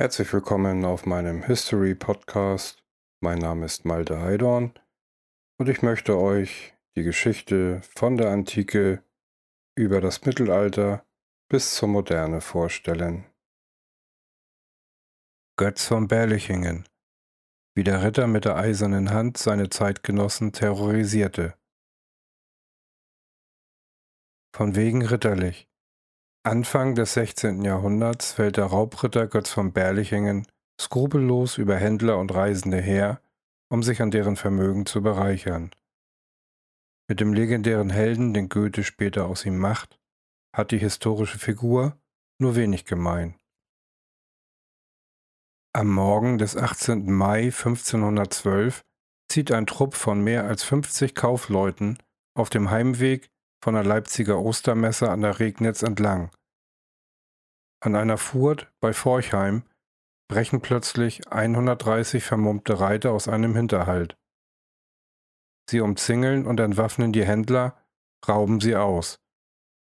Herzlich willkommen auf meinem History Podcast. Mein Name ist Malte Heidorn und ich möchte euch die Geschichte von der Antike über das Mittelalter bis zur Moderne vorstellen. Götz von Berlichingen, wie der Ritter mit der eisernen Hand seine Zeitgenossen terrorisierte. Von wegen ritterlich. Anfang des 16. Jahrhunderts fällt der Raubritter Götz von Berlichingen skrupellos über Händler und Reisende her, um sich an deren Vermögen zu bereichern. Mit dem legendären Helden, den Goethe später aus ihm macht, hat die historische Figur nur wenig gemein. Am Morgen des 18. Mai 1512 zieht ein Trupp von mehr als 50 Kaufleuten auf dem Heimweg von der Leipziger Ostermesse an der Regnitz entlang. An einer Furt bei Forchheim brechen plötzlich 130 vermummte Reiter aus einem Hinterhalt. Sie umzingeln und entwaffnen die Händler, rauben sie aus.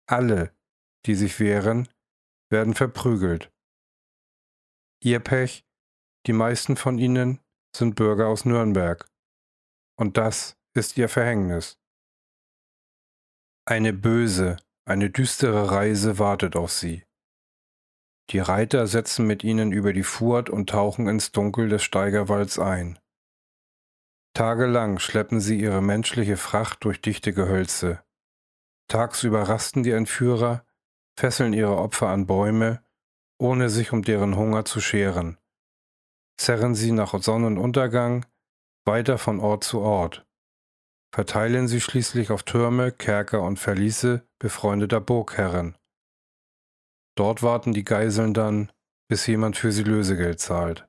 Alle, die sich wehren, werden verprügelt. Ihr Pech, die meisten von ihnen sind Bürger aus Nürnberg. Und das ist ihr Verhängnis. Eine böse, eine düstere Reise wartet auf sie. Die Reiter setzen mit ihnen über die Furt und tauchen ins Dunkel des Steigerwalds ein. Tagelang schleppen sie ihre menschliche Fracht durch dichte Gehölze. Tagsüber rasten die Entführer, fesseln ihre Opfer an Bäume, ohne sich um deren Hunger zu scheren, zerren sie nach Sonnenuntergang weiter von Ort zu Ort verteilen sie schließlich auf Türme, Kerker und Verliese befreundeter Burgherren. Dort warten die Geiseln dann, bis jemand für sie Lösegeld zahlt.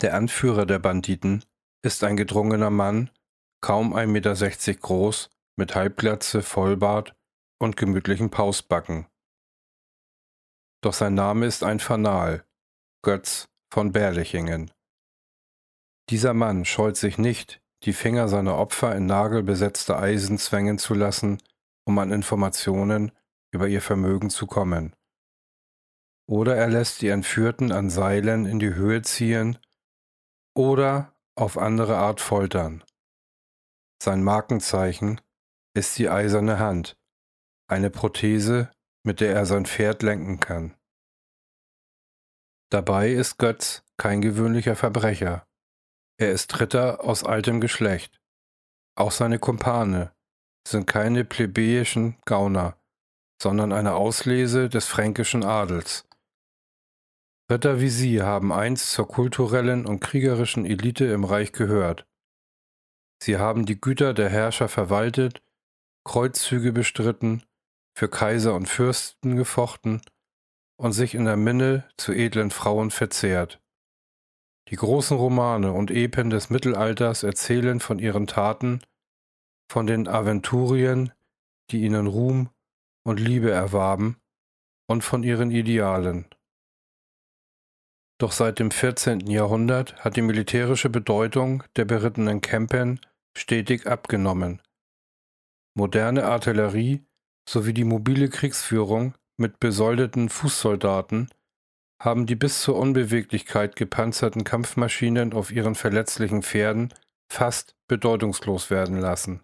Der Anführer der Banditen ist ein gedrungener Mann, kaum 1,60 Meter groß, mit Halbglatze, Vollbart und gemütlichen Pausbacken. Doch sein Name ist ein Fanal, Götz von Berlichingen. Dieser Mann scheut sich nicht, die Finger seiner Opfer in nagelbesetzte Eisen zwängen zu lassen, um an Informationen über ihr Vermögen zu kommen. Oder er lässt die Entführten an Seilen in die Höhe ziehen oder auf andere Art foltern. Sein Markenzeichen ist die eiserne Hand, eine Prothese, mit der er sein Pferd lenken kann. Dabei ist Götz kein gewöhnlicher Verbrecher. Er ist Ritter aus altem Geschlecht. Auch seine Kumpane sind keine plebejischen Gauner, sondern eine Auslese des fränkischen Adels. Ritter wie sie haben einst zur kulturellen und kriegerischen Elite im Reich gehört. Sie haben die Güter der Herrscher verwaltet, Kreuzzüge bestritten, für Kaiser und Fürsten gefochten und sich in der Minne zu edlen Frauen verzehrt. Die großen Romane und Epen des Mittelalters erzählen von ihren Taten, von den Aventurien, die ihnen Ruhm und Liebe erwarben, und von ihren Idealen. Doch seit dem 14. Jahrhundert hat die militärische Bedeutung der berittenen Campen stetig abgenommen. Moderne Artillerie sowie die mobile Kriegsführung mit besoldeten Fußsoldaten haben die bis zur Unbeweglichkeit gepanzerten Kampfmaschinen auf ihren verletzlichen Pferden fast bedeutungslos werden lassen.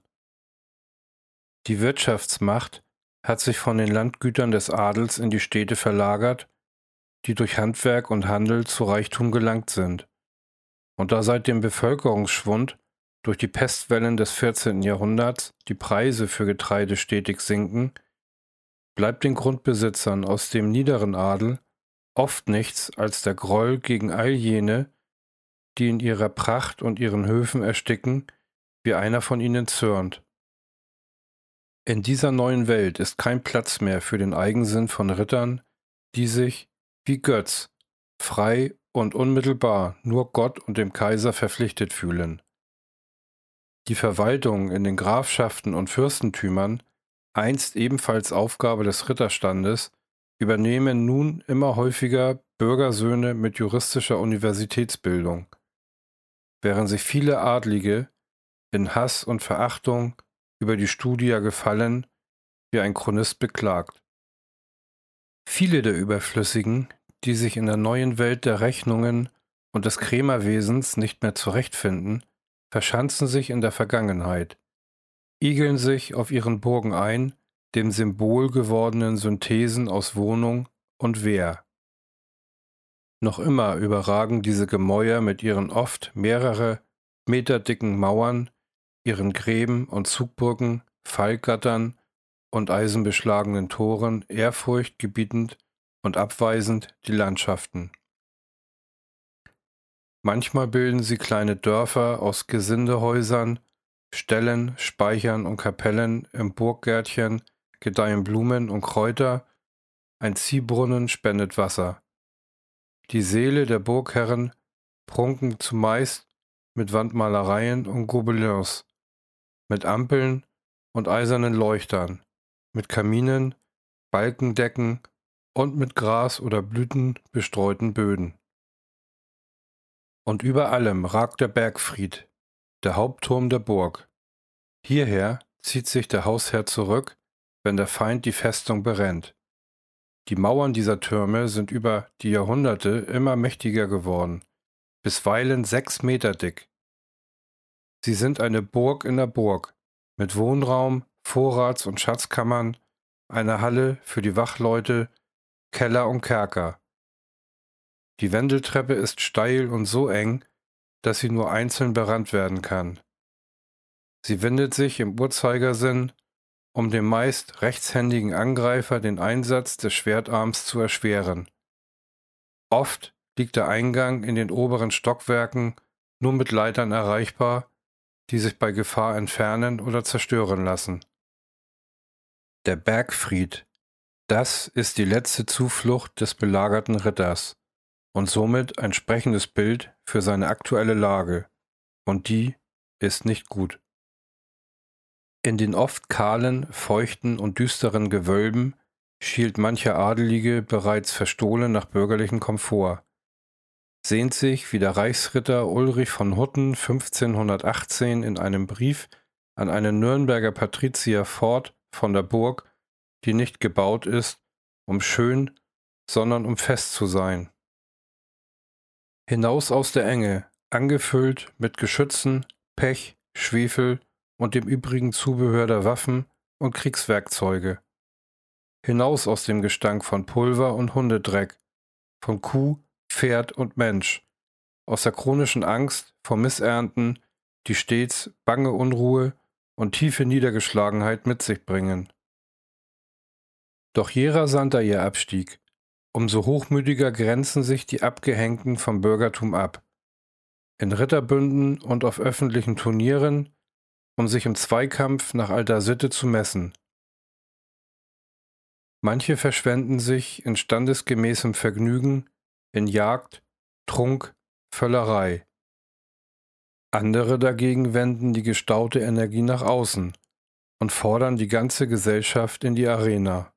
Die Wirtschaftsmacht hat sich von den Landgütern des Adels in die Städte verlagert, die durch Handwerk und Handel zu Reichtum gelangt sind. Und da seit dem Bevölkerungsschwund durch die Pestwellen des 14. Jahrhunderts die Preise für Getreide stetig sinken, bleibt den Grundbesitzern aus dem niederen Adel oft nichts als der Groll gegen all jene, die in ihrer Pracht und ihren Höfen ersticken, wie einer von ihnen zürnt. In dieser neuen Welt ist kein Platz mehr für den Eigensinn von Rittern, die sich, wie Götz, frei und unmittelbar nur Gott und dem Kaiser verpflichtet fühlen. Die Verwaltung in den Grafschaften und Fürstentümern, einst ebenfalls Aufgabe des Ritterstandes, übernehmen nun immer häufiger Bürgersöhne mit juristischer Universitätsbildung, während sich viele Adlige in Hass und Verachtung über die Studia gefallen, wie ein Chronist beklagt. Viele der Überflüssigen, die sich in der neuen Welt der Rechnungen und des Krämerwesens nicht mehr zurechtfinden, verschanzen sich in der Vergangenheit, igeln sich auf ihren Burgen ein, dem Symbol gewordenen Synthesen aus Wohnung und Wehr. Noch immer überragen diese Gemäuer mit ihren oft mehrere Meter dicken Mauern, ihren Gräben und Zugbrücken, Fallgattern und eisenbeschlagenen Toren ehrfurchtgebietend und abweisend die Landschaften. Manchmal bilden sie kleine Dörfer aus Gesindehäusern, Ställen, Speichern und Kapellen, im Burggärtchen gedeihen Blumen und Kräuter, ein Ziehbrunnen spendet Wasser. Die Seele der Burgherren prunken zumeist mit Wandmalereien und Gobelins, mit Ampeln und eisernen Leuchtern, mit Kaminen, Balkendecken und mit Gras oder Blüten bestreuten Böden. Und über allem ragt der Bergfried, der Hauptturm der Burg. Hierher zieht sich der Hausherr zurück, wenn der Feind die Festung berennt. Die Mauern dieser Türme sind über die Jahrhunderte immer mächtiger geworden, bisweilen sechs Meter dick. Sie sind eine Burg in der Burg, mit Wohnraum, Vorrats- und Schatzkammern, einer Halle für die Wachleute, Keller und Kerker. Die Wendeltreppe ist steil und so eng, dass sie nur einzeln berannt werden kann. Sie wendet sich im Uhrzeigersinn, um dem meist rechtshändigen Angreifer den Einsatz des Schwertarms zu erschweren. Oft liegt der Eingang in den oberen Stockwerken nur mit Leitern erreichbar, die sich bei Gefahr entfernen oder zerstören lassen. Der Bergfried, das ist die letzte Zuflucht des belagerten Ritters und somit ein sprechendes Bild für seine aktuelle Lage, und die ist nicht gut. In den oft kahlen, feuchten und düsteren Gewölben schielt mancher Adelige bereits verstohlen nach bürgerlichem Komfort, sehnt sich wie der Reichsritter Ulrich von Hutten 1518 in einem Brief an einen Nürnberger Patrizier fort von der Burg, die nicht gebaut ist, um schön, sondern um fest zu sein. Hinaus aus der Enge, angefüllt mit Geschützen, Pech, Schwefel und dem übrigen Zubehör der Waffen und Kriegswerkzeuge. Hinaus aus dem Gestank von Pulver und Hundedreck, von Kuh, Pferd und Mensch, aus der chronischen Angst vor Missernten, die stets bange Unruhe und tiefe Niedergeschlagenheit mit sich bringen. Doch je rasanter ihr Abstieg, umso hochmütiger grenzen sich die Abgehängten vom Bürgertum ab. In Ritterbünden und auf öffentlichen Turnieren, um sich im Zweikampf nach alter Sitte zu messen. Manche verschwenden sich in standesgemäßem Vergnügen, in Jagd, Trunk, Völlerei. Andere dagegen wenden die gestaute Energie nach außen und fordern die ganze Gesellschaft in die Arena.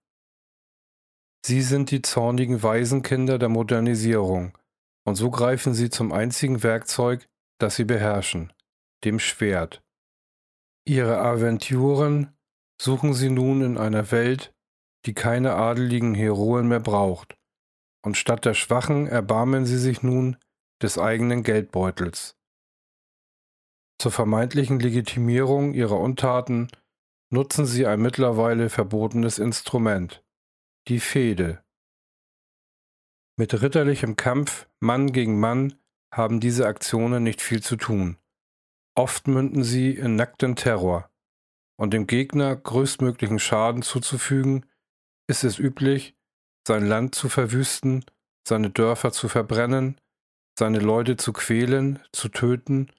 Sie sind die zornigen Waisenkinder der Modernisierung, und so greifen sie zum einzigen Werkzeug, das sie beherrschen, dem Schwert. Ihre Aventuren suchen sie nun in einer Welt, die keine adeligen Heroen mehr braucht, und statt der Schwachen erbarmen sie sich nun des eigenen Geldbeutels. Zur vermeintlichen Legitimierung ihrer Untaten nutzen sie ein mittlerweile verbotenes Instrument, die Fehde. Mit ritterlichem Kampf Mann gegen Mann haben diese Aktionen nicht viel zu tun. Oft münden sie in nackten Terror. Und dem Gegner größtmöglichen Schaden zuzufügen, ist es üblich, sein Land zu verwüsten, seine Dörfer zu verbrennen, seine Leute zu quälen, zu töten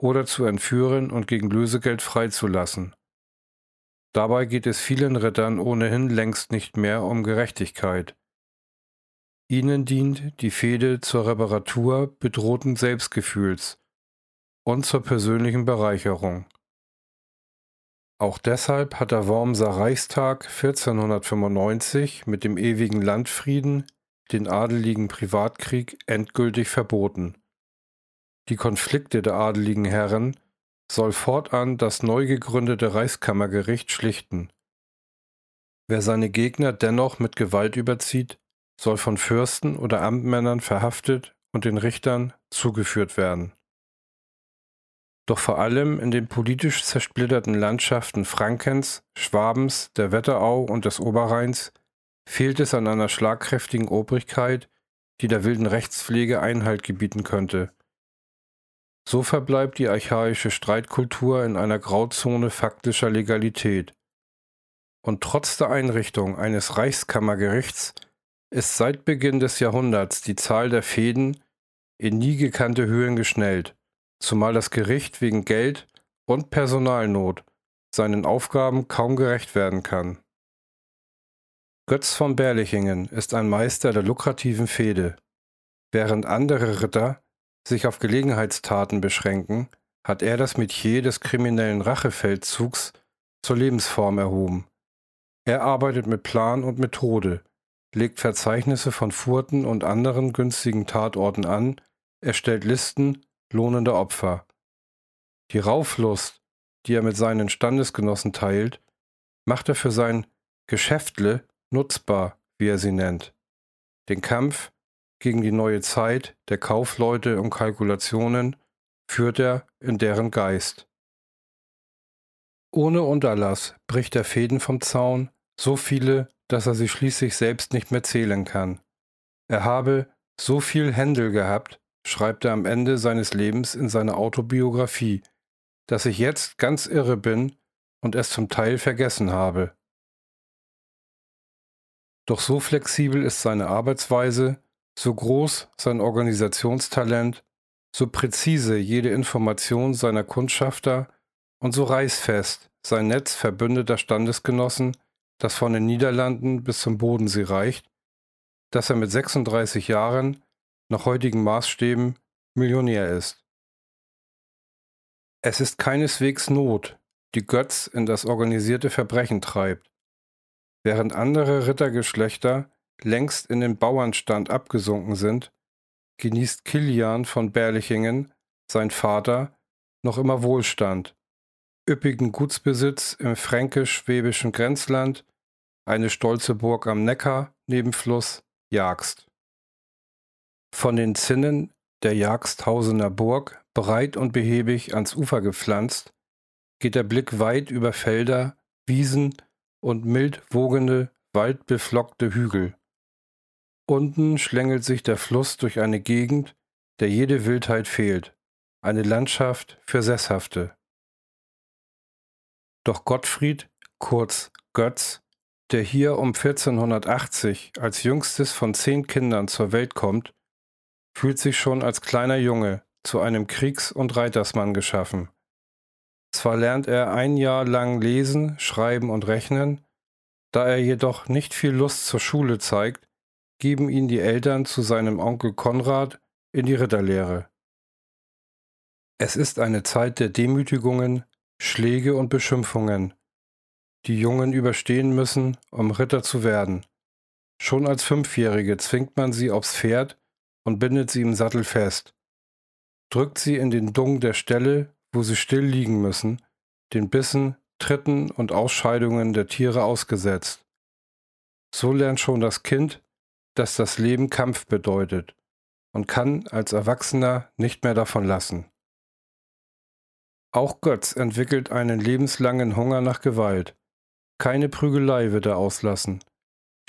oder zu entführen und gegen Lösegeld freizulassen. Dabei geht es vielen Rittern ohnehin längst nicht mehr um Gerechtigkeit. Ihnen dient die Fehde zur Reparatur bedrohten Selbstgefühls und zur persönlichen Bereicherung. Auch deshalb hat der Wormser Reichstag 1495 mit dem ewigen Landfrieden den adeligen Privatkrieg endgültig verboten. Die Konflikte der adeligen Herren soll fortan das neu gegründete Reichskammergericht schlichten. Wer seine Gegner dennoch mit Gewalt überzieht, soll von Fürsten oder Amtmännern verhaftet und den Richtern zugeführt werden. Doch vor allem in den politisch zersplitterten Landschaften Frankens, Schwabens, der Wetterau und des Oberrheins fehlt es an einer schlagkräftigen Obrigkeit, die der wilden Rechtspflege Einhalt gebieten könnte. So verbleibt die archaische Streitkultur in einer Grauzone faktischer Legalität. Und trotz der Einrichtung eines Reichskammergerichts ist seit Beginn des Jahrhunderts die Zahl der Fäden in nie gekannte Höhen geschnellt, zumal das Gericht wegen Geld und Personalnot seinen Aufgaben kaum gerecht werden kann. Götz von Berlichingen ist ein Meister der lukrativen Fehde. Während andere Ritter sich auf Gelegenheitstaten beschränken, hat er das Metier des kriminellen Rachefeldzugs zur Lebensform erhoben. Er arbeitet mit Plan und Methode, legt Verzeichnisse von Furten und anderen günstigen Tatorten an, erstellt Listen lohnender Opfer. Die Rauflust, die er mit seinen Standesgenossen teilt, macht er für sein Geschäftle nutzbar, wie er sie nennt. Den Kampf gegen die neue Zeit der Kaufleute und Kalkulationen führt er in deren Geist. Ohne Unterlass bricht er Fäden vom Zaun, so viele, dass er sie schließlich selbst nicht mehr zählen kann. Er habe so viel Händel gehabt, schreibt er am Ende seines Lebens in seiner Autobiografie, dass ich jetzt ganz irre bin und es zum Teil vergessen habe. Doch so flexibel ist seine Arbeitsweise, so groß sein Organisationstalent, so präzise jede Information seiner Kundschafter und so reißfest sein Netz verbündeter Standesgenossen, das von den Niederlanden bis zum Bodensee reicht, dass er mit 36 Jahren nach heutigen Maßstäben Millionär ist. Es ist keineswegs Not, die Götz in das organisierte Verbrechen treibt. Während andere Rittergeschlechter längst in den Bauernstand abgesunken sind, genießt Kilian von Berlichingen, sein Vater, noch immer Wohlstand, üppigen Gutsbesitz im fränkisch-schwäbischen Grenzland, eine stolze Burg am Neckar, Nebenfluss Jagst. Von den Zinnen der Jagsthausener Burg, breit und behäbig ans Ufer gepflanzt, geht der Blick weit über Felder, Wiesen und mild wogende, waldbeflockte Hügel. Unten schlängelt sich der Fluss durch eine Gegend, der jede Wildheit fehlt, eine Landschaft für Sesshafte. Doch Gottfried, kurz Götz, der hier um 1480 als jüngstes von zehn Kindern zur Welt kommt, fühlt sich schon als kleiner Junge zu einem Kriegs- und Reitersmann geschaffen. Zwar lernt er ein Jahr lang lesen, schreiben und rechnen, da er jedoch nicht viel Lust zur Schule zeigt, geben ihn die Eltern zu seinem Onkel Konrad in die Ritterlehre. Es ist eine Zeit der Demütigungen, Schläge und Beschimpfungen, die Jungen überstehen müssen, um Ritter zu werden. Schon als Fünfjährige zwingt man sie aufs Pferd und bindet sie im Sattel fest, drückt sie in den Dung der Stelle, wo sie still liegen müssen, den Bissen, Tritten und Ausscheidungen der Tiere ausgesetzt. So lernt schon das Kind, dass das Leben Kampf bedeutet und kann als Erwachsener nicht mehr davon lassen. Auch Götz entwickelt einen lebenslangen Hunger nach Gewalt. Keine Prügelei wird er auslassen.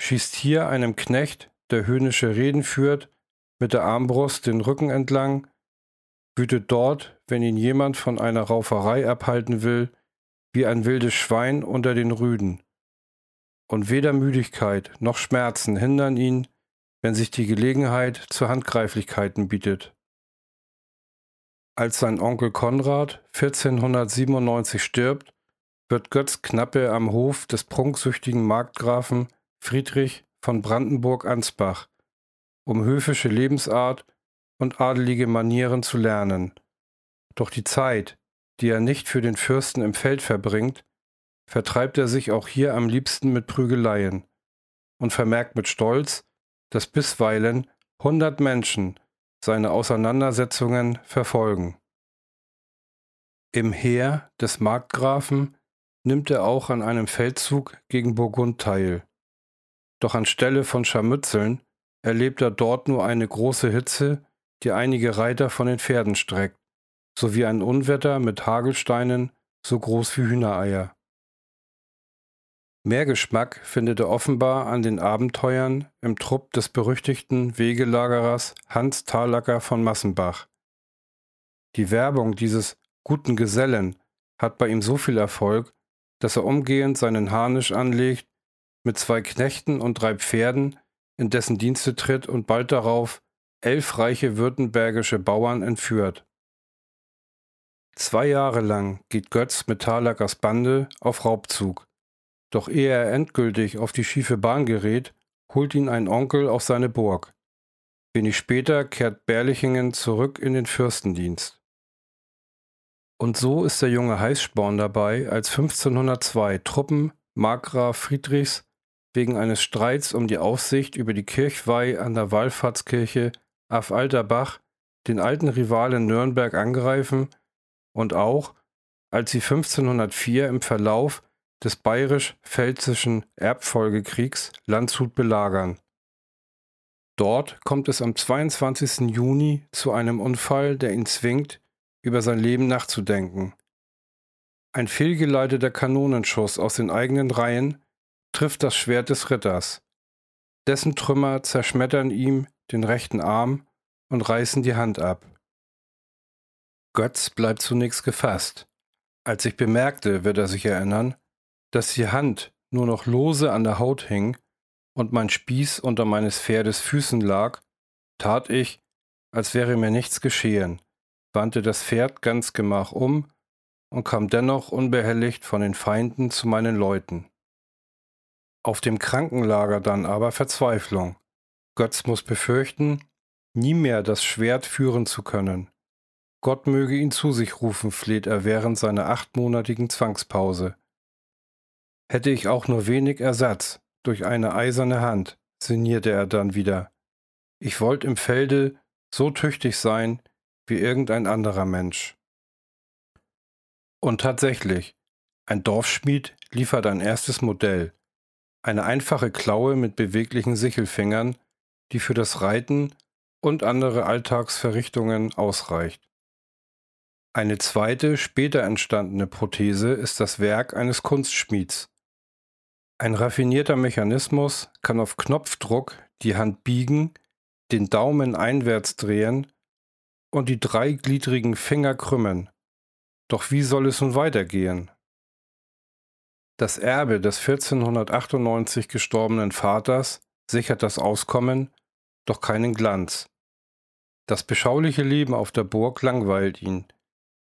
Schießt hier einem Knecht, der höhnische Reden führt, mit der Armbrust den Rücken entlang, wütet dort, wenn ihn jemand von einer Rauferei abhalten will, wie ein wildes Schwein unter den Rüden. Und weder Müdigkeit noch Schmerzen hindern ihn, wenn sich die Gelegenheit zu Handgreiflichkeiten bietet. Als sein Onkel Konrad 1497 stirbt, wird Götz Knappe am Hof des prunksüchtigen Markgrafen Friedrich von Brandenburg-Ansbach, um höfische Lebensart und adelige Manieren zu lernen. Doch die Zeit, die er nicht für den Fürsten im Feld verbringt, vertreibt er sich auch hier am liebsten mit Prügeleien und vermerkt mit Stolz, dass bisweilen hundert Menschen seine Auseinandersetzungen verfolgen. Im Heer des Markgrafen nimmt er auch an einem Feldzug gegen Burgund teil. Doch anstelle von Scharmützeln erlebt er dort nur eine große Hitze, die einige Reiter von den Pferden streckt, sowie ein Unwetter mit Hagelsteinen so groß wie Hühnereier. Mehr Geschmack findet er offenbar an den Abenteuern im Trupp des berüchtigten Wegelagerers Hans Thalacker von Massenbach. Die Werbung dieses guten Gesellen hat bei ihm so viel Erfolg, dass er umgehend seinen Harnisch anlegt, mit zwei Knechten und drei Pferden in dessen Dienste tritt und bald darauf elf reiche württembergische Bauern entführt. Zwei Jahre lang geht Götz mit Thalackers Bande auf Raubzug. Doch ehe er endgültig auf die schiefe Bahn gerät, holt ihn ein Onkel auf seine Burg. Wenig später kehrt Berlichingen zurück in den Fürstendienst. Und so ist der junge Heißsporn dabei, als 1502 Truppen Markgraf Friedrichs wegen eines Streits um die Aufsicht über die Kirchweih an der Wallfahrtskirche auf Alterbach den alten Rivalen Nürnberg angreifen und auch, als sie 1504 im Verlauf des bayerisch-pfälzischen Erbfolgekriegs Landshut belagern. Dort kommt es am 22. Juni zu einem Unfall, der ihn zwingt, über sein Leben nachzudenken. Ein fehlgeleiteter Kanonenschuss aus den eigenen Reihen trifft das Schwert des Ritters. Dessen Trümmer zerschmettern ihm den rechten Arm und reißen die Hand ab. Götz bleibt zunächst gefasst. Als ich bemerkte, wird er sich erinnern, dass die Hand nur noch lose an der Haut hing und mein Spieß unter meines Pferdes Füßen lag, tat ich, als wäre mir nichts geschehen, wandte das Pferd ganz gemach um und kam dennoch unbehelligt von den Feinden zu meinen Leuten. Auf dem Krankenlager dann aber Verzweiflung. Götz muss befürchten, nie mehr das Schwert führen zu können. Gott möge ihn zu sich rufen, fleht er während seiner achtmonatigen Zwangspause. Hätte ich auch nur wenig Ersatz durch eine eiserne Hand, sinnierte er dann wieder. Ich wollt im Felde so tüchtig sein wie irgendein anderer Mensch. Und tatsächlich, ein Dorfschmied liefert ein erstes Modell, eine einfache Klaue mit beweglichen Sichelfingern, die für das Reiten und andere Alltagsverrichtungen ausreicht. Eine zweite, später entstandene Prothese ist das Werk eines Kunstschmieds, ein raffinierter Mechanismus kann auf Knopfdruck die Hand biegen, den Daumen einwärts drehen und die dreigliedrigen Finger krümmen. Doch wie soll es nun weitergehen? Das Erbe des 1498 gestorbenen Vaters sichert das Auskommen, doch keinen Glanz. Das beschauliche Leben auf der Burg langweilt ihn.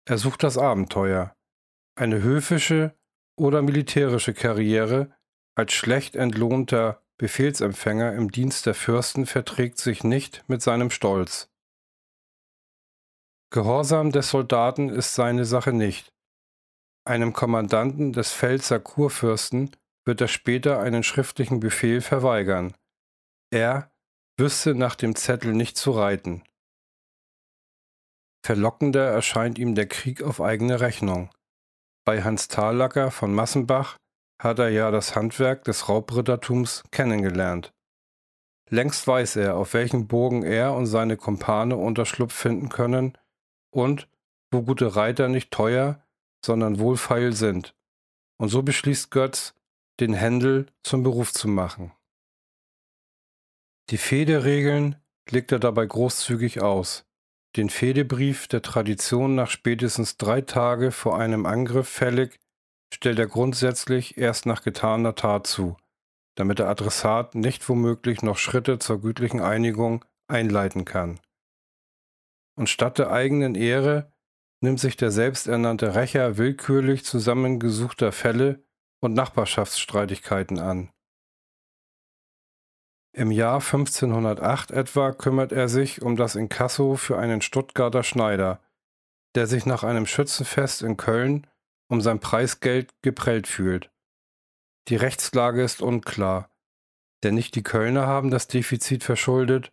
Er sucht das Abenteuer. Eine höfische oder militärische Karriere als schlecht entlohnter Befehlsempfänger im Dienst der Fürsten verträgt sich nicht mit seinem Stolz. Gehorsam des Soldaten ist seine Sache nicht. Einem Kommandanten des Pfälzer Kurfürsten wird er später einen schriftlichen Befehl verweigern. Er wüsste nach dem Zettel nicht zu reiten. Verlockender erscheint ihm der Krieg auf eigene Rechnung. Bei Hans Thalacker von Massenbach hat er ja das Handwerk des Raubrittertums kennengelernt. Längst weiß er, auf welchen Burgen er und seine Kumpane Unterschlupf finden können und wo gute Reiter nicht teuer, sondern wohlfeil sind. Und so beschließt Götz, den Händel zum Beruf zu machen. Die Fehderegeln legt er dabei großzügig aus. Den Fehdebrief der Tradition nach spätestens drei Tage vor einem Angriff fällig stellt er grundsätzlich erst nach getaner Tat zu, damit der Adressat nicht womöglich noch Schritte zur gütlichen Einigung einleiten kann. Und statt der eigenen Ehre nimmt sich der selbsternannte Rächer willkürlich zusammengesuchter Fälle und Nachbarschaftsstreitigkeiten an. Im Jahr 1508 etwa kümmert er sich um das Inkasso für einen Stuttgarter Schneider, der sich nach einem Schützenfest in Köln um sein Preisgeld geprellt fühlt. Die Rechtslage ist unklar, denn nicht die Kölner haben das Defizit verschuldet,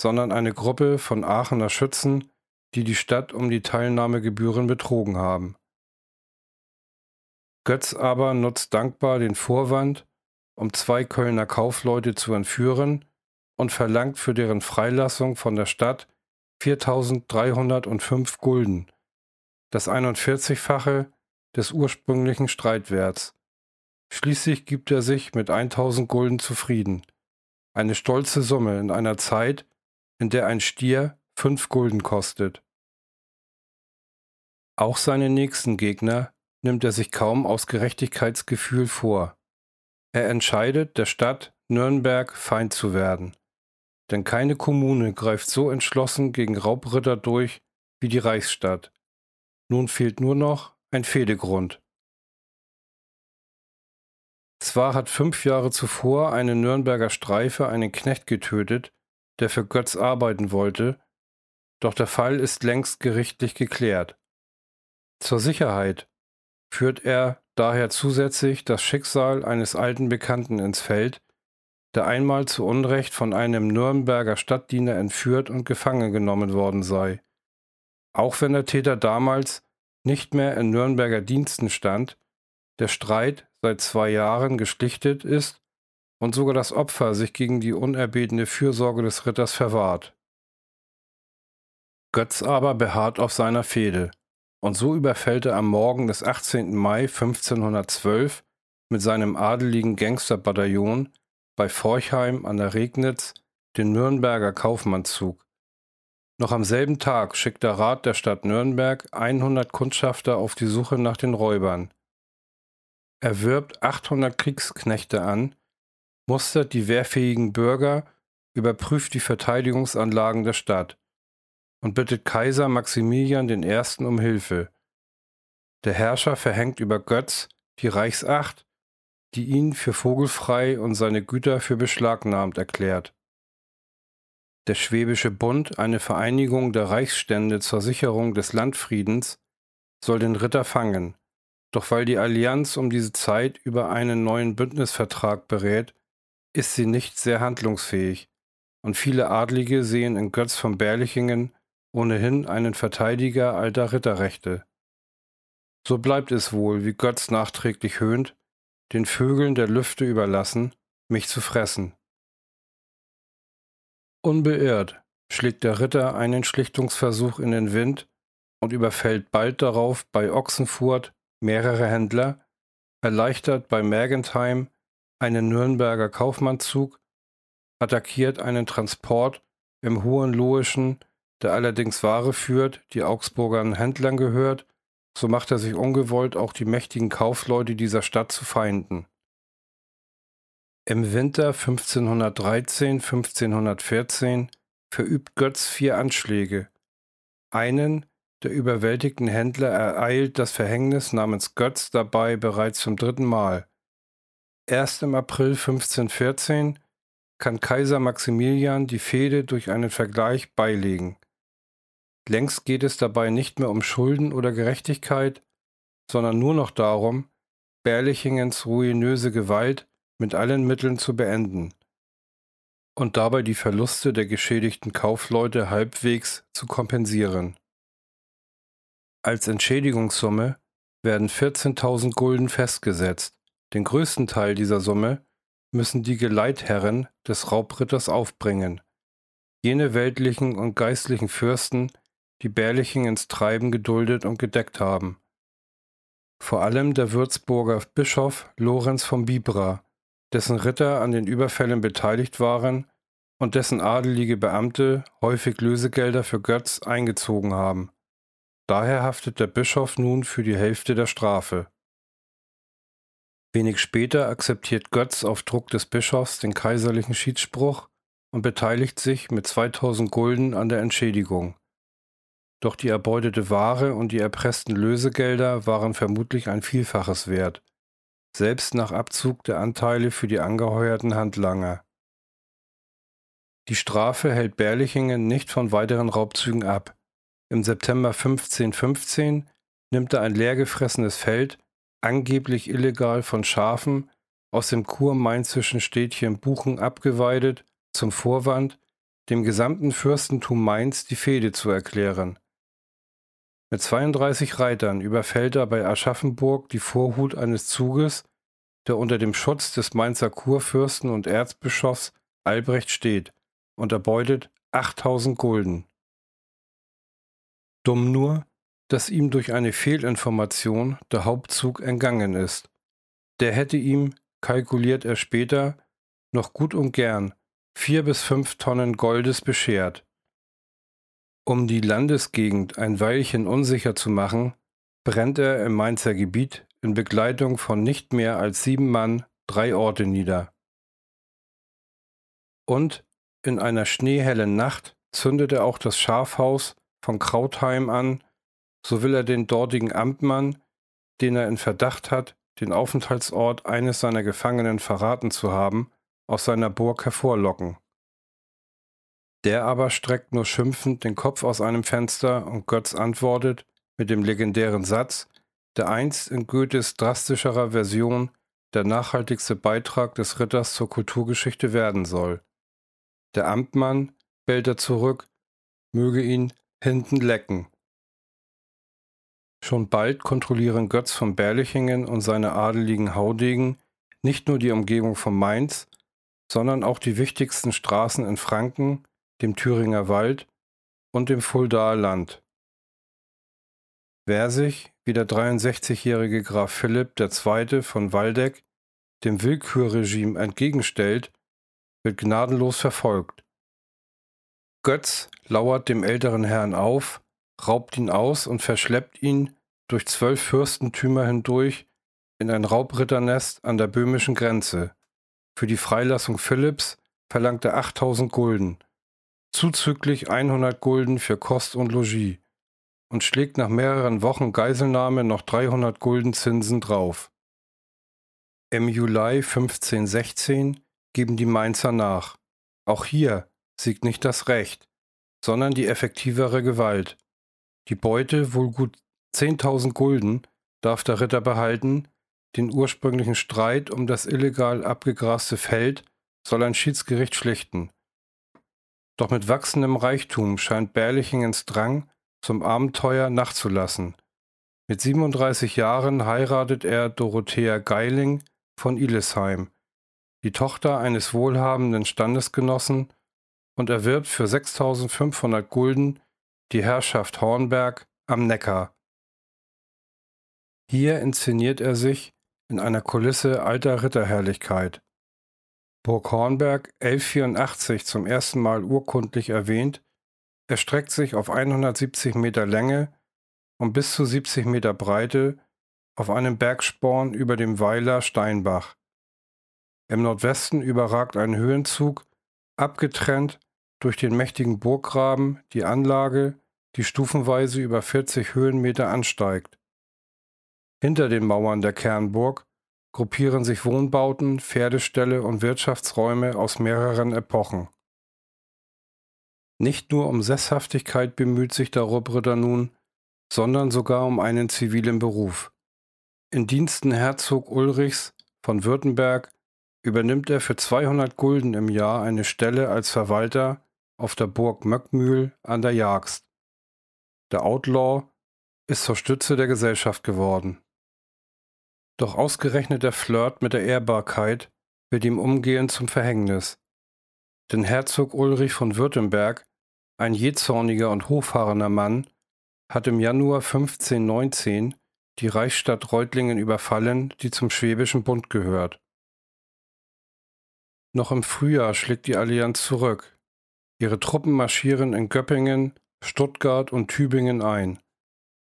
sondern eine Gruppe von Aachener Schützen, die die Stadt um die Teilnahmegebühren betrogen haben. Götz aber nutzt dankbar den Vorwand, um zwei Kölner Kaufleute zu entführen und verlangt für deren Freilassung von der Stadt 4305 Gulden, das 41-fache des ursprünglichen Streitwerts. Schließlich gibt er sich mit 1000 Gulden zufrieden. Eine stolze Summe in einer Zeit, in der ein Stier fünf Gulden kostet. Auch seine nächsten Gegner nimmt er sich kaum aus Gerechtigkeitsgefühl vor. Er entscheidet, der Stadt Nürnberg Feind zu werden. Denn keine Kommune greift so entschlossen gegen Raubritter durch wie die Reichsstadt. Nun fehlt nur noch ein Fehdegrund. Zwar hat fünf Jahre zuvor eine Nürnberger Streife einen Knecht getötet, der für Götz arbeiten wollte, doch der Fall ist längst gerichtlich geklärt. Zur Sicherheit führt er daher zusätzlich das Schicksal eines alten Bekannten ins Feld, der einmal zu Unrecht von einem Nürnberger Stadtdiener entführt und gefangen genommen worden sei. Auch wenn der Täter damals nicht mehr in Nürnberger Diensten stand, der Streit seit zwei Jahren geschlichtet ist und sogar das Opfer sich gegen die unerbetene Fürsorge des Ritters verwahrt. Götz aber beharrt auf seiner Fehde, und so überfällt er am Morgen des 18. Mai 1512 mit seinem adeligen Gangsterbataillon bei Forchheim an der Regnitz den Nürnberger Kaufmannszug. Noch am selben Tag schickt der Rat der Stadt Nürnberg 100 Kundschafter auf die Suche nach den Räubern. Er wirbt 800 Kriegsknechte an, mustert die wehrfähigen Bürger, überprüft die Verteidigungsanlagen der Stadt und bittet Kaiser Maximilian I. um Hilfe. Der Herrscher verhängt über Götz die Reichsacht, die ihn für vogelfrei und seine Güter für beschlagnahmt erklärt. Der Schwäbische Bund, eine Vereinigung der Reichsstände zur Sicherung des Landfriedens, soll den Ritter fangen, doch weil die Allianz um diese Zeit über einen neuen Bündnisvertrag berät, ist sie nicht sehr handlungsfähig, und viele Adlige sehen in Götz von Berlichingen ohnehin einen Verteidiger alter Ritterrechte. So bleibt es wohl, wie Götz nachträglich höhnt, den Vögeln der Lüfte überlassen, mich zu fressen. Unbeirrt schlägt der Ritter einen Schlichtungsversuch in den Wind und überfällt bald darauf bei Ochsenfurt mehrere Händler, erleichtert bei Mergentheim einen Nürnberger Kaufmannszug, attackiert einen Transport im Hohenlohischen der allerdings Ware führt, die Augsburgern Händlern gehört, so macht er sich ungewollt auch die mächtigen Kaufleute dieser Stadt zu Feinden. Im Winter 1513-1514 verübt Götz vier Anschläge. Einen der überwältigten Händler ereilt das Verhängnis namens Götz dabei bereits zum dritten Mal. Erst im April 1514 kann Kaiser Maximilian die Fehde durch einen Vergleich beilegen. Längst geht es dabei nicht mehr um Schulden oder Gerechtigkeit, sondern nur noch darum, Berlichingens ruinöse Gewalt mit allen Mitteln zu beenden und dabei die Verluste der geschädigten Kaufleute halbwegs zu kompensieren. Als Entschädigungssumme werden 14.000 Gulden festgesetzt. Den größten Teil dieser Summe müssen die Geleitherren des Raubritters aufbringen, jene weltlichen und geistlichen Fürsten, die Berliching ins Treiben geduldet und gedeckt haben. Vor allem der Würzburger Bischof Lorenz von Bibra, dessen Ritter an den Überfällen beteiligt waren und dessen adelige Beamte häufig Lösegelder für Götz eingezogen haben. Daher haftet der Bischof nun für die Hälfte der Strafe. Wenig später akzeptiert Götz auf Druck des Bischofs den kaiserlichen Schiedsspruch und beteiligt sich mit 2000 Gulden an der Entschädigung. Doch die erbeutete Ware und die erpressten Lösegelder waren vermutlich ein Vielfaches wert, selbst nach Abzug der Anteile für die angeheuerten Handlanger. Die Strafe hält Berlichingen nicht von weiteren Raubzügen ab. Im September 1515 nimmt er ein leergefressenes Feld, angeblich illegal von Schafen, aus dem kurmainzischen Städtchen Buchen abgeweidet, zum Vorwand, dem gesamten Fürstentum Mainz die Fehde zu erklären. Mit 32 Reitern überfällt er bei Aschaffenburg die Vorhut eines Zuges, der unter dem Schutz des Mainzer Kurfürsten und Erzbischofs Albrecht steht und erbeutet 8000 Gulden. Dumm nur, dass ihm durch eine Fehlinformation der Hauptzug entgangen ist. Der hätte ihm, kalkuliert er später, noch gut und gern vier bis fünf Tonnen Goldes beschert. Um die Landesgegend ein Weilchen unsicher zu machen, brennt er im Mainzer Gebiet in Begleitung von nicht mehr als sieben Mann drei Orte nieder. Und in einer schneehellen Nacht zündet er auch das Schafhaus von Krautheim an, so will er den dortigen Amtmann, den er in Verdacht hat, den Aufenthaltsort eines seiner Gefangenen verraten zu haben, aus seiner Burg hervorlocken. Der aber streckt nur schimpfend den Kopf aus einem Fenster und Götz antwortet mit dem legendären Satz, der einst in Goethes drastischerer Version der nachhaltigste Beitrag des Ritters zur Kulturgeschichte werden soll. Der Amtmann, bellt er zurück, möge ihn hinten lecken. Schon bald kontrollieren Götz von Berlichingen und seine adeligen Haudegen nicht nur die Umgebung von Mainz, sondern auch die wichtigsten Straßen in Franken, dem Thüringer Wald und dem Fuldaer Land. Wer sich, wie der 63-jährige Graf Philipp II. von Waldeck, dem Willkürregime entgegenstellt, wird gnadenlos verfolgt. Götz lauert dem älteren Herrn auf, raubt ihn aus und verschleppt ihn durch zwölf Fürstentümer hindurch in ein Raubritternest an der böhmischen Grenze. Für die Freilassung Philipps verlangt er 8000 Gulden, zuzüglich 100 Gulden für Kost und Logis und schlägt nach mehreren Wochen Geiselnahme noch 300 Gulden Zinsen drauf. Im Juli 1516 geben die Mainzer nach. Auch hier siegt nicht das Recht, sondern die effektivere Gewalt. Die Beute, wohl gut 10.000 Gulden, darf der Ritter behalten, den ursprünglichen Streit um das illegal abgegraste Feld soll ein Schiedsgericht schlichten. Doch mit wachsendem Reichtum scheint Berlichingens Drang zum Abenteuer nachzulassen. Mit 37 Jahren heiratet er Dorothea Geiling von Illesheim, die Tochter eines wohlhabenden Standesgenossen, und erwirbt für 6500 Gulden die Herrschaft Hornberg am Neckar. Hier inszeniert er sich in einer Kulisse alter Ritterherrlichkeit. Burg Hornberg 1184 zum ersten Mal urkundlich erwähnt, erstreckt sich auf 170 Meter Länge und bis zu 70 Meter Breite auf einem Bergsporn über dem Weiler Steinbach. Im Nordwesten überragt ein Höhenzug, abgetrennt durch den mächtigen Burggraben, die Anlage, die stufenweise über 40 Höhenmeter ansteigt. Hinter den Mauern der Kernburg gruppieren sich Wohnbauten, Pferdeställe und Wirtschaftsräume aus mehreren Epochen. Nicht nur um Sesshaftigkeit bemüht sich der Rubbritter nun, sondern sogar um einen zivilen Beruf. In Diensten Herzog Ulrichs von Württemberg übernimmt er für 200 Gulden im Jahr eine Stelle als Verwalter auf der Burg Möckmühl an der Jagst. Der Outlaw ist zur Stütze der Gesellschaft geworden. Doch ausgerechnet der Flirt mit der Ehrbarkeit wird ihm umgehend zum Verhängnis. Denn Herzog Ulrich von Württemberg, ein jähzorniger und hochfahrender Mann, hat im Januar 1519 die Reichsstadt Reutlingen überfallen, die zum Schwäbischen Bund gehört. Noch im Frühjahr schlägt die Allianz zurück. Ihre Truppen marschieren in Göppingen, Stuttgart und Tübingen ein.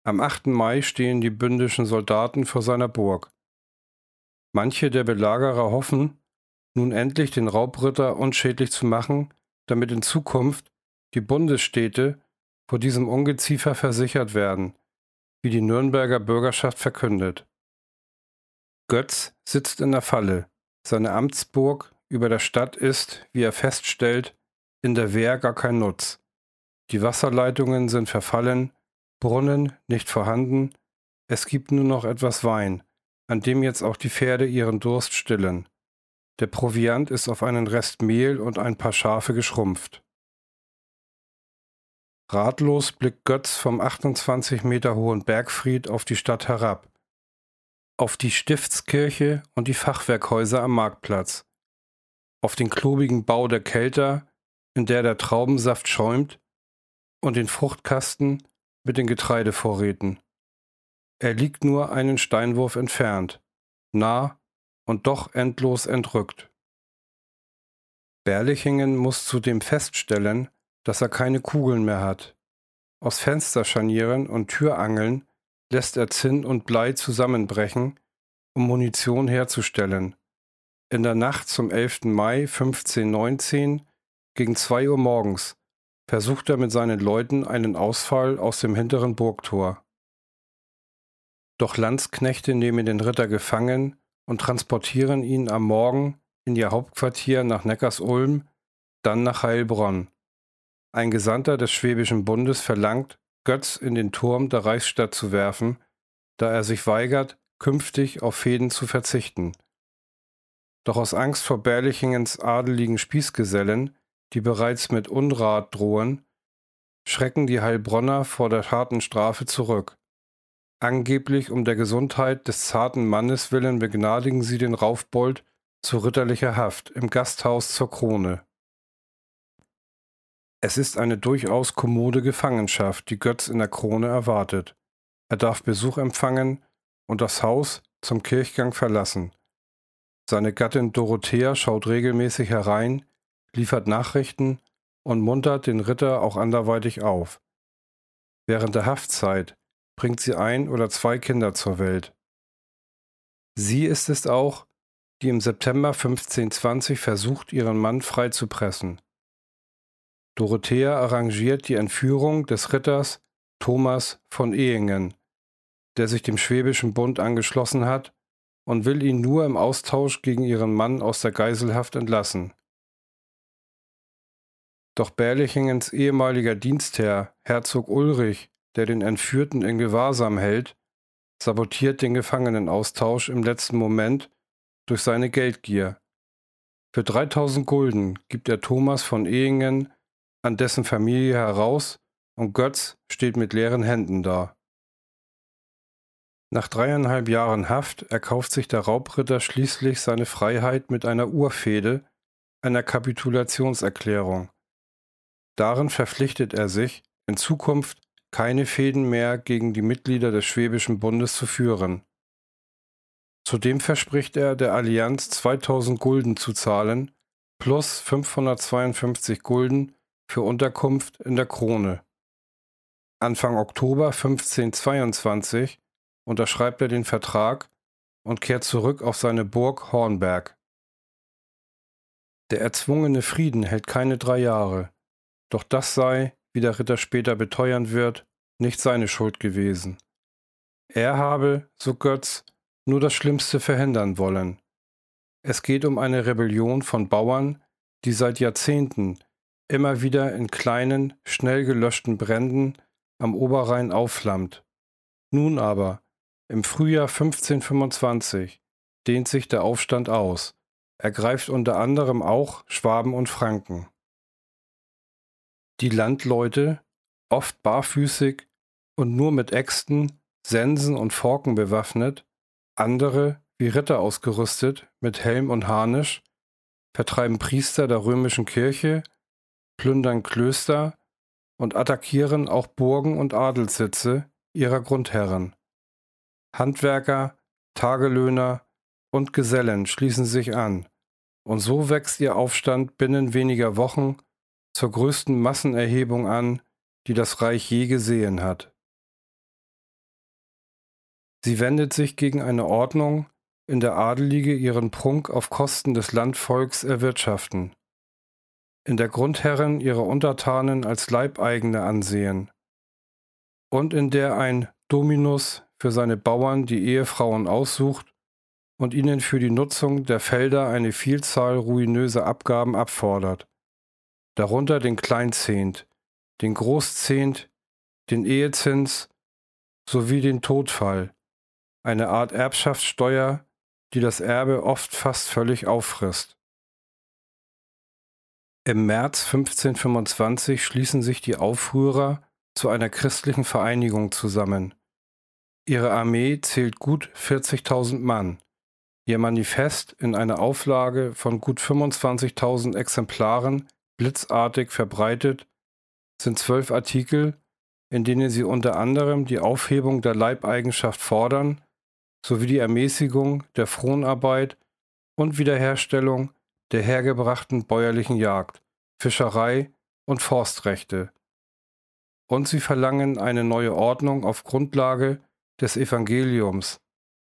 Am 8. Mai stehen die bündischen Soldaten vor seiner Burg. Manche der Belagerer hoffen, nun endlich den Raubritter unschädlich zu machen, damit in Zukunft die Bundesstädte vor diesem Ungeziefer versichert werden, wie die Nürnberger Bürgerschaft verkündet. Götz sitzt in der Falle. Seine Amtsburg über der Stadt ist, wie er feststellt, in der Wehr gar kein Nutz. Die Wasserleitungen sind verfallen, Brunnen nicht vorhanden, es gibt nur noch etwas Wein, an dem jetzt auch die Pferde ihren Durst stillen. Der Proviant ist auf einen Rest Mehl und ein paar Schafe geschrumpft. Ratlos blickt Götz vom 28 Meter hohen Bergfried auf die Stadt herab, auf die Stiftskirche und die Fachwerkhäuser am Marktplatz, auf den klobigen Bau der Kelter, in der der Traubensaft schäumt, und den Fruchtkasten mit den Getreidevorräten. Er liegt nur einen Steinwurf entfernt, nah und doch endlos entrückt. Berlichingen muss zudem feststellen, dass er keine Kugeln mehr hat. Aus Fensterscharnieren und Türangeln lässt er Zinn und Blei zusammenbrechen, um Munition herzustellen. In der Nacht zum 11. Mai 1519 gegen 2 Uhr morgens versucht er mit seinen Leuten einen Ausfall aus dem hinteren Burgtor. Doch Landsknechte nehmen den Ritter gefangen und transportieren ihn am Morgen in ihr Hauptquartier nach Neckarsulm, dann nach Heilbronn. Ein Gesandter des Schwäbischen Bundes verlangt, Götz in den Turm der Reichsstadt zu werfen, da er sich weigert, künftig auf Fäden zu verzichten. Doch aus Angst vor Berlichingens adeligen Spießgesellen, die bereits mit Unrat drohen, schrecken die Heilbronner vor der harten Strafe zurück. Angeblich um der Gesundheit des zarten Mannes willen begnadigen sie den Raufbold zu ritterlicher Haft im Gasthaus zur Krone. Es ist eine durchaus kommode Gefangenschaft, die Götz in der Krone erwartet. Er darf Besuch empfangen und das Haus zum Kirchgang verlassen. Seine Gattin Dorothea schaut regelmäßig herein, liefert Nachrichten und muntert den Ritter auch anderweitig auf. Während der Haftzeit bringt sie ein oder zwei Kinder zur Welt. Sie ist es auch, die im September 1520 versucht, ihren Mann freizupressen. Dorothea arrangiert die Entführung des Ritters Thomas von Ehingen, der sich dem Schwäbischen Bund angeschlossen hat und will ihn nur im Austausch gegen ihren Mann aus der Geiselhaft entlassen. Doch Berlichingens ehemaliger Dienstherr, Herzog Ulrich, der den Entführten in Gewahrsam hält, sabotiert den Gefangenenaustausch im letzten Moment durch seine Geldgier. Für 3000 Gulden gibt er Thomas von Ehingen an dessen Familie heraus und Götz steht mit leeren Händen da. Nach dreieinhalb Jahren Haft erkauft sich der Raubritter schließlich seine Freiheit mit einer Urfehde, einer Kapitulationserklärung. Darin verpflichtet er sich, in Zukunft keine Fäden mehr gegen die Mitglieder des Schwäbischen Bundes zu führen. Zudem verspricht er der Allianz 2000 Gulden zu zahlen, plus 552 Gulden für Unterkunft in der Krone. Anfang Oktober 1522 unterschreibt er den Vertrag und kehrt zurück auf seine Burg Hornberg. Der erzwungene Frieden hält keine drei Jahre, doch das sei, wie der Ritter später beteuern wird, nicht seine Schuld gewesen. Er habe, so Götz, nur das Schlimmste verhindern wollen. Es geht um eine Rebellion von Bauern, die seit Jahrzehnten immer wieder in kleinen, schnell gelöschten Bränden am Oberrhein aufflammt. Nun aber, im Frühjahr 1525, dehnt sich der Aufstand aus, ergreift unter anderem auch Schwaben und Franken. Die Landleute, oft barfüßig und nur mit Äxten, Sensen und Forken bewaffnet, andere, wie Ritter ausgerüstet, mit Helm und Harnisch, vertreiben Priester der römischen Kirche, plündern Klöster und attackieren auch Burgen und Adelssitze ihrer Grundherren. Handwerker, Tagelöhner und Gesellen schließen sich an, und so wächst ihr Aufstand binnen weniger Wochen zur größten Massenerhebung an, die das Reich je gesehen hat. Sie wendet sich gegen eine Ordnung, in der Adelige ihren Prunk auf Kosten des Landvolks erwirtschaften, in der Grundherren ihre Untertanen als Leibeigene ansehen und in der ein Dominus für seine Bauern die Ehefrauen aussucht und ihnen für die Nutzung der Felder eine Vielzahl ruinöser Abgaben abfordert, darunter den Kleinzehnt, den Großzehnt, den Ehezins sowie den Todfall, eine Art Erbschaftssteuer, die das Erbe oft fast völlig auffrisst. Im März 1525 schließen sich die Aufrührer zu einer christlichen Vereinigung zusammen. Ihre Armee zählt gut 40.000 Mann. Ihr Manifest in einer Auflage von gut 25.000 Exemplaren blitzartig verbreitet, sind zwölf Artikel, in denen sie unter anderem die Aufhebung der Leibeigenschaft fordern, sowie die Ermäßigung der Fronarbeit und Wiederherstellung der hergebrachten bäuerlichen Jagd, Fischerei und Forstrechte. Und sie verlangen eine neue Ordnung auf Grundlage des Evangeliums,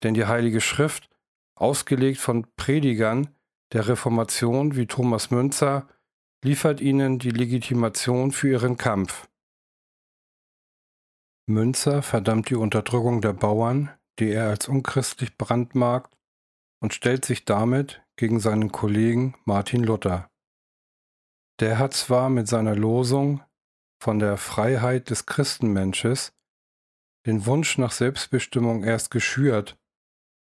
denn die Heilige Schrift, ausgelegt von Predigern der Reformation wie Thomas Münzer, liefert ihnen die Legitimation für ihren Kampf. Münzer verdammt die Unterdrückung der Bauern, die er als unchristlich brandmarkt, und stellt sich damit gegen seinen Kollegen Martin Luther. Der hat zwar mit seiner Losung von der Freiheit des Christenmensches den Wunsch nach Selbstbestimmung erst geschürt,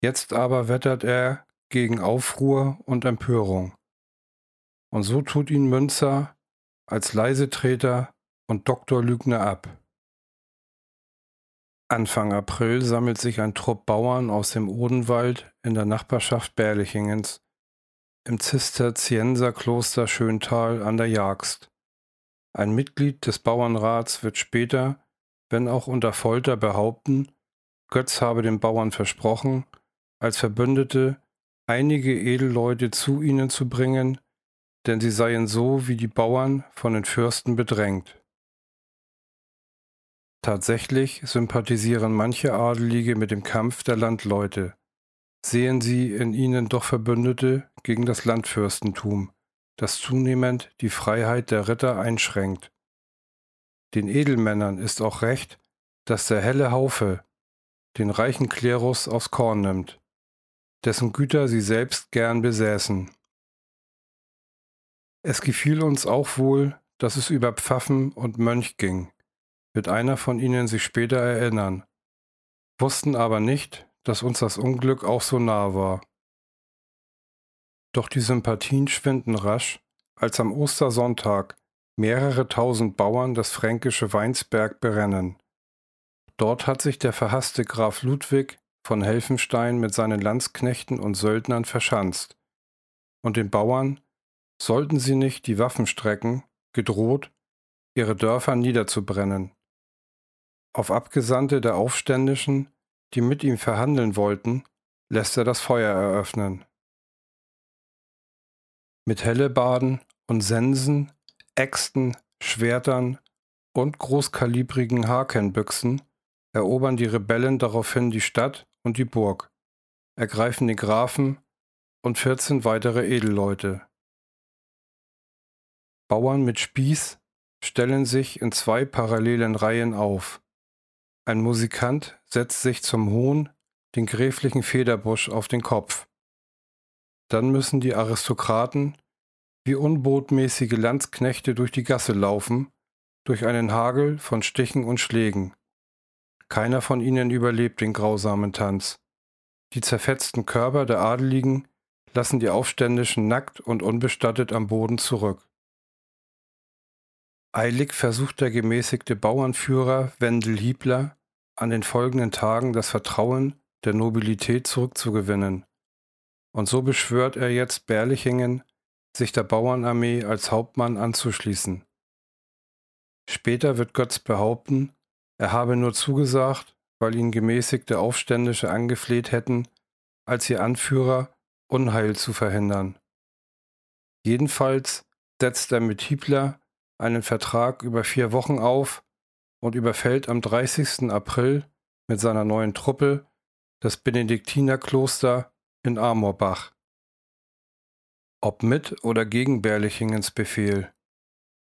jetzt aber wettert er gegen Aufruhr und Empörung. Und so tut ihn Münzer als Leisetreter und Doktorlügner ab. Anfang April sammelt sich ein Trupp Bauern aus dem Odenwald in der Nachbarschaft Berlichingens im Zisterzienserkloster Schöntal an der Jagst. Ein Mitglied des Bauernrats wird später, wenn auch unter Folter, behaupten, Götz habe den Bauern versprochen, als Verbündete einige Edelleute zu ihnen zu bringen, denn sie seien so wie die Bauern von den Fürsten bedrängt. Tatsächlich sympathisieren manche Adelige mit dem Kampf der Landleute, sehen sie in ihnen doch Verbündete gegen das Landfürstentum, das zunehmend die Freiheit der Ritter einschränkt. Den Edelmännern ist auch recht, dass der helle Haufe den reichen Klerus aufs Korn nimmt, dessen Güter sie selbst gern besäßen. Es gefiel uns auch wohl, dass es über Pfaffen und Mönch ging, wird einer von ihnen sich später erinnern, wussten aber nicht, dass uns das Unglück auch so nahe war. Doch die Sympathien schwinden rasch, als am Ostersonntag mehrere tausend Bauern das fränkische Weinsberg berennen. Dort hat sich der verhasste Graf Ludwig von Helfenstein mit seinen Landsknechten und Söldnern verschanzt, und den Bauern sollten sie nicht die Waffen strecken, gedroht, ihre Dörfer niederzubrennen. Auf Abgesandte der Aufständischen, die mit ihm verhandeln wollten, lässt er das Feuer eröffnen. Mit Hellebaden und Sensen, Äxten, Schwertern und großkalibrigen Hakenbüchsen erobern die Rebellen daraufhin die Stadt und die Burg, ergreifen den Grafen und 14 weitere Edelleute. Bauern mit Spieß stellen sich in zwei parallelen Reihen auf. Ein Musikant setzt sich zum Hohn den gräflichen Federbusch auf den Kopf. Dann müssen die Aristokraten wie unbotmäßige Landsknechte durch die Gasse laufen, durch einen Hagel von Stichen und Schlägen. Keiner von ihnen überlebt den grausamen Tanz. Die zerfetzten Körper der Adeligen lassen die Aufständischen nackt und unbestattet am Boden zurück. Eilig versucht der gemäßigte Bauernführer Wendel Hiebler an den folgenden Tagen das Vertrauen der Nobilität zurückzugewinnen. Und so beschwört er jetzt Berlichingen, sich der Bauernarmee als Hauptmann anzuschließen. Später wird Götz behaupten, er habe nur zugesagt, weil ihn gemäßigte Aufständische angefleht hätten, als ihr Anführer Unheil zu verhindern. Jedenfalls setzt er mit Hiebler einen Vertrag über vier Wochen auf und überfällt am 30. April mit seiner neuen Truppe das Benediktinerkloster in Amorbach. Ob mit oder gegen Berlichingens Befehl.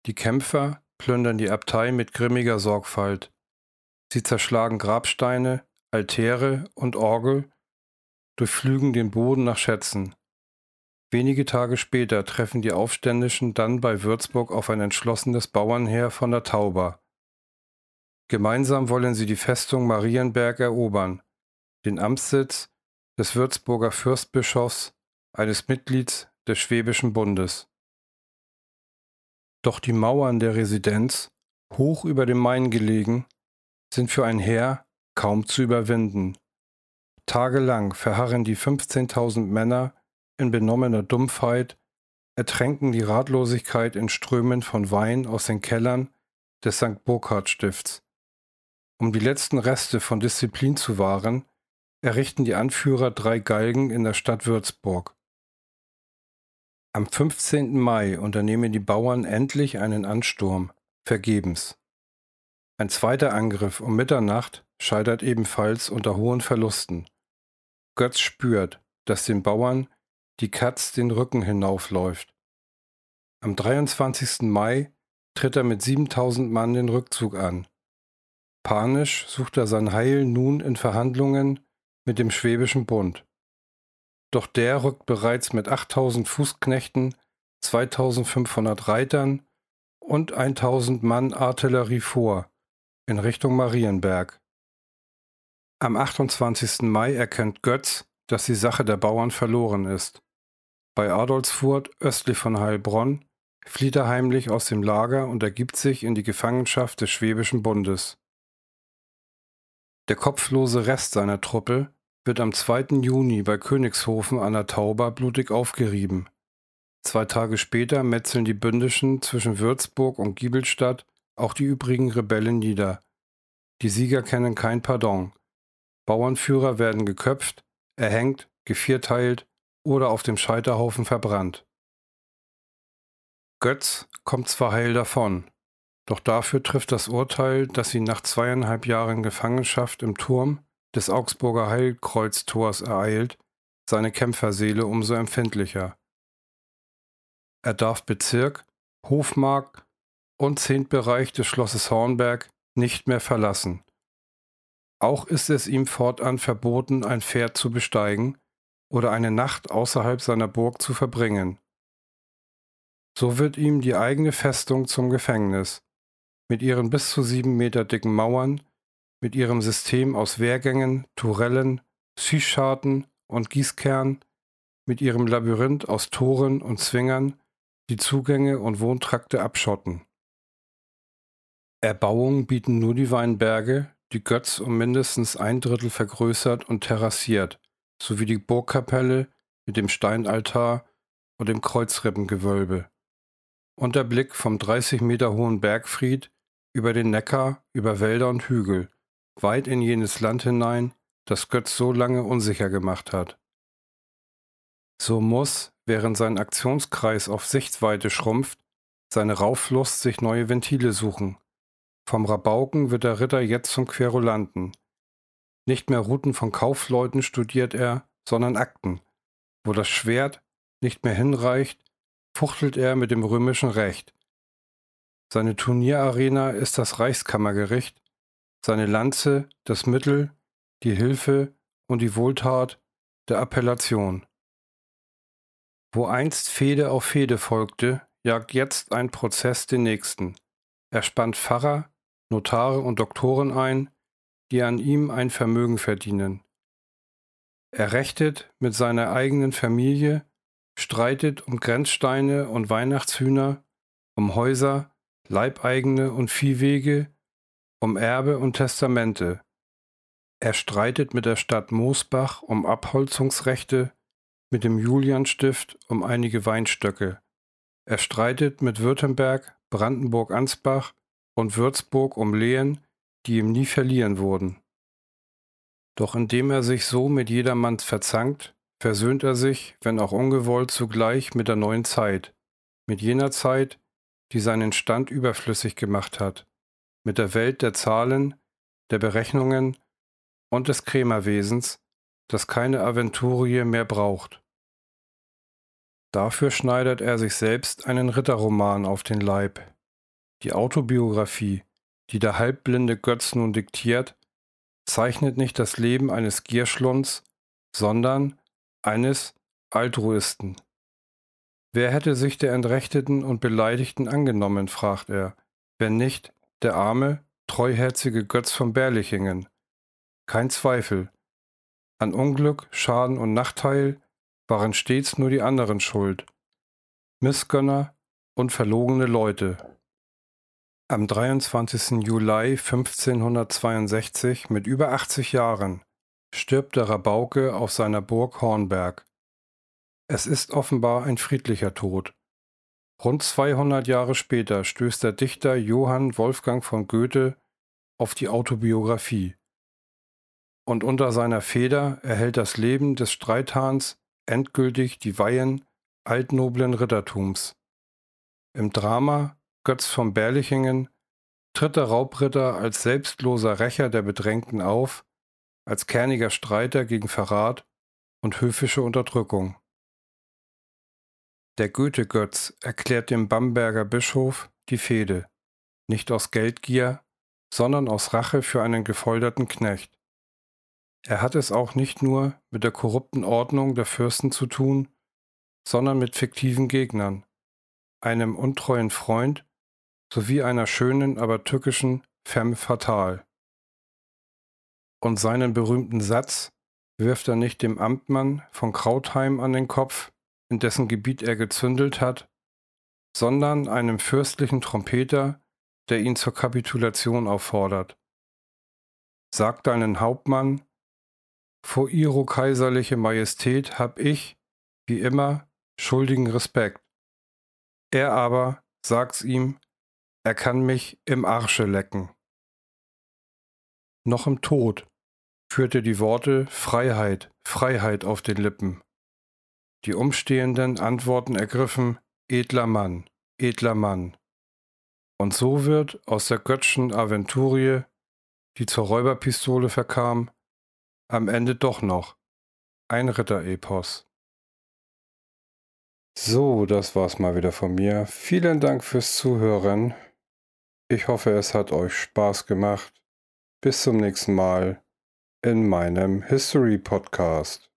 Die Kämpfer plündern die Abtei mit grimmiger Sorgfalt. Sie zerschlagen Grabsteine, Altäre und Orgel, durchflügen den Boden nach Schätzen. Wenige Tage später treffen die Aufständischen dann bei Würzburg auf ein entschlossenes Bauernheer von der Tauber. Gemeinsam wollen sie die Festung Marienberg erobern, den Amtssitz des Würzburger Fürstbischofs, eines Mitglieds des Schwäbischen Bundes. Doch die Mauern der Residenz, hoch über dem Main gelegen, sind für ein Heer kaum zu überwinden. Tagelang verharren die 15.000 Männer in benommener Dumpfheit ertränken die Ratlosigkeit in Strömen von Wein aus den Kellern des St. Burkhard Stifts. Um die letzten Reste von Disziplin zu wahren, errichten die Anführer drei Galgen in der Stadt Würzburg. Am 15. Mai unternehmen die Bauern endlich einen Ansturm, vergebens. Ein zweiter Angriff um Mitternacht scheitert ebenfalls unter hohen Verlusten. Götz spürt, dass den Bauern die Katz den Rücken hinaufläuft. Am 23. Mai tritt er mit 7000 Mann den Rückzug an. Panisch sucht er sein Heil nun in Verhandlungen mit dem Schwäbischen Bund. Doch der rückt bereits mit 8000 Fußknechten, 2500 Reitern und 1000 Mann Artillerie vor, in Richtung Marienberg. Am 28. Mai erkennt Götz, dass die Sache der Bauern verloren ist. Bei Adolfsfurt, östlich von Heilbronn, flieht er heimlich aus dem Lager und ergibt sich in die Gefangenschaft des Schwäbischen Bundes. Der kopflose Rest seiner Truppe wird am 2. Juni bei Königshofen an der Tauber blutig aufgerieben. Zwei Tage später metzeln die Bündischen zwischen Würzburg und Giebelstadt auch die übrigen Rebellen nieder. Die Sieger kennen kein Pardon. Bauernführer werden geköpft, erhängt, gevierteilt oder auf dem Scheiterhaufen verbrannt. Götz kommt zwar heil davon, doch dafür trifft das Urteil, das ihn nach zweieinhalb Jahren Gefangenschaft im Turm des Augsburger Heilkreuztors ereilt, seine Kämpferseele umso empfindlicher. Er darf Bezirk, Hofmark und Zehntbereich des Schlosses Hornberg nicht mehr verlassen. Auch ist es ihm fortan verboten, ein Pferd zu besteigen oder eine Nacht außerhalb seiner Burg zu verbringen. So wird ihm die eigene Festung zum Gefängnis, mit ihren bis zu sieben Meter dicken Mauern, mit ihrem System aus Wehrgängen, Tourellen, Schießscharten und Gießkern, mit ihrem Labyrinth aus Toren und Zwingern, die Zugänge und Wohntrakte abschotten. Erbauungen bieten nur die Weinberge, die Götz um mindestens ein Drittel vergrößert und terrassiert, sowie die Burgkapelle mit dem Steinaltar und dem Kreuzrippengewölbe. Und der Blick vom 30 Meter hohen Bergfried über den Neckar, über Wälder und Hügel, weit in jenes Land hinein, das Götz so lange unsicher gemacht hat. So muss, während sein Aktionskreis auf Sichtweite schrumpft, seine Rauflust sich neue Ventile suchen, vom Rabauken wird der Ritter jetzt zum Querulanten. Nicht mehr Routen von Kaufleuten studiert er, sondern Akten. Wo das Schwert nicht mehr hinreicht, fuchtelt er mit dem römischen Recht. Seine Turnierarena ist das Reichskammergericht, seine Lanze das Mittel, die Hilfe und die Wohltat der Appellation. Wo einst Fehde auf Fehde folgte, jagt jetzt ein Prozess den nächsten. Er spannt Pfarrer, Notare und Doktoren ein, die an ihm ein Vermögen verdienen. Er rechtet mit seiner eigenen Familie, streitet um Grenzsteine und Weihnachtshühner, um Häuser, Leibeigene und Viehwege, um Erbe und Testamente. Er streitet mit der Stadt Moosbach um Abholzungsrechte, mit dem Julianstift um einige Weinstöcke. Er streitet mit Württemberg, Brandenburg-Ansbach und Würzburg um Lehen, die ihm nie verliehen wurden. Doch indem er sich so mit jedermann verzankt, versöhnt er sich, wenn auch ungewollt, zugleich mit der neuen Zeit, mit jener Zeit, die seinen Stand überflüssig gemacht hat, mit der Welt der Zahlen, der Berechnungen und des Krämerwesens, das keine Aventurie mehr braucht. Dafür schneidet er sich selbst einen Ritterroman auf den Leib, die Autobiografie, die der halbblinde Götz nun diktiert, zeichnet nicht das Leben eines Gierschlunds, sondern eines Altruisten. Wer hätte sich der Entrechteten und Beleidigten angenommen, fragt er, wenn nicht der arme, treuherzige Götz von Berlichingen? Kein Zweifel. An Unglück, Schaden und Nachteil waren stets nur die anderen schuld. Missgönner und verlogene Leute. Am 23. Juli 1562 mit über 80 Jahren stirbt der Rabauke auf seiner Burg Hornberg. Es ist offenbar ein friedlicher Tod, Rund 200 Jahre später stößt der Dichter Johann Wolfgang von Goethe auf die Autobiografie. Und unter seiner Feder erhält das Leben des Streithahns endgültig die Weihen altnoblen Rittertums. Im Drama Götz von Berlichingen tritt der Raubritter als selbstloser Rächer der Bedrängten auf, als kerniger Streiter gegen Verrat und höfische Unterdrückung. Der Goethe-Götz erklärt dem Bamberger Bischof die Fehde, nicht aus Geldgier, sondern aus Rache für einen gefolterten Knecht. Er hat es auch nicht nur mit der korrupten Ordnung der Fürsten zu tun, sondern mit fiktiven Gegnern, einem untreuen Freund sowie einer schönen, aber tückischen femme fatale. Und seinen berühmten Satz wirft er nicht dem Amtmann von Krautheim an den Kopf, in dessen Gebiet er gezündelt hat, sondern einem fürstlichen Trompeter, der ihn zur Kapitulation auffordert. Sagt deinen Hauptmann, vor ihro kaiserliche Majestät hab ich, wie immer, schuldigen Respekt. Er aber sagt's ihm, er kann mich im Arsche lecken. Noch im Tod führte die Worte Freiheit, Freiheit auf den Lippen. Die Umstehenden antworten ergriffen Edler Mann, edler Mann. Und so wird aus der Götzschen Aventurie, die zur Räuberpistole verkam, am Ende doch noch ein Ritterepos. So, das war's mal wieder von mir. Vielen Dank fürs Zuhören. Ich hoffe, es hat euch Spaß gemacht. Bis zum nächsten Mal in meinem History Podcast.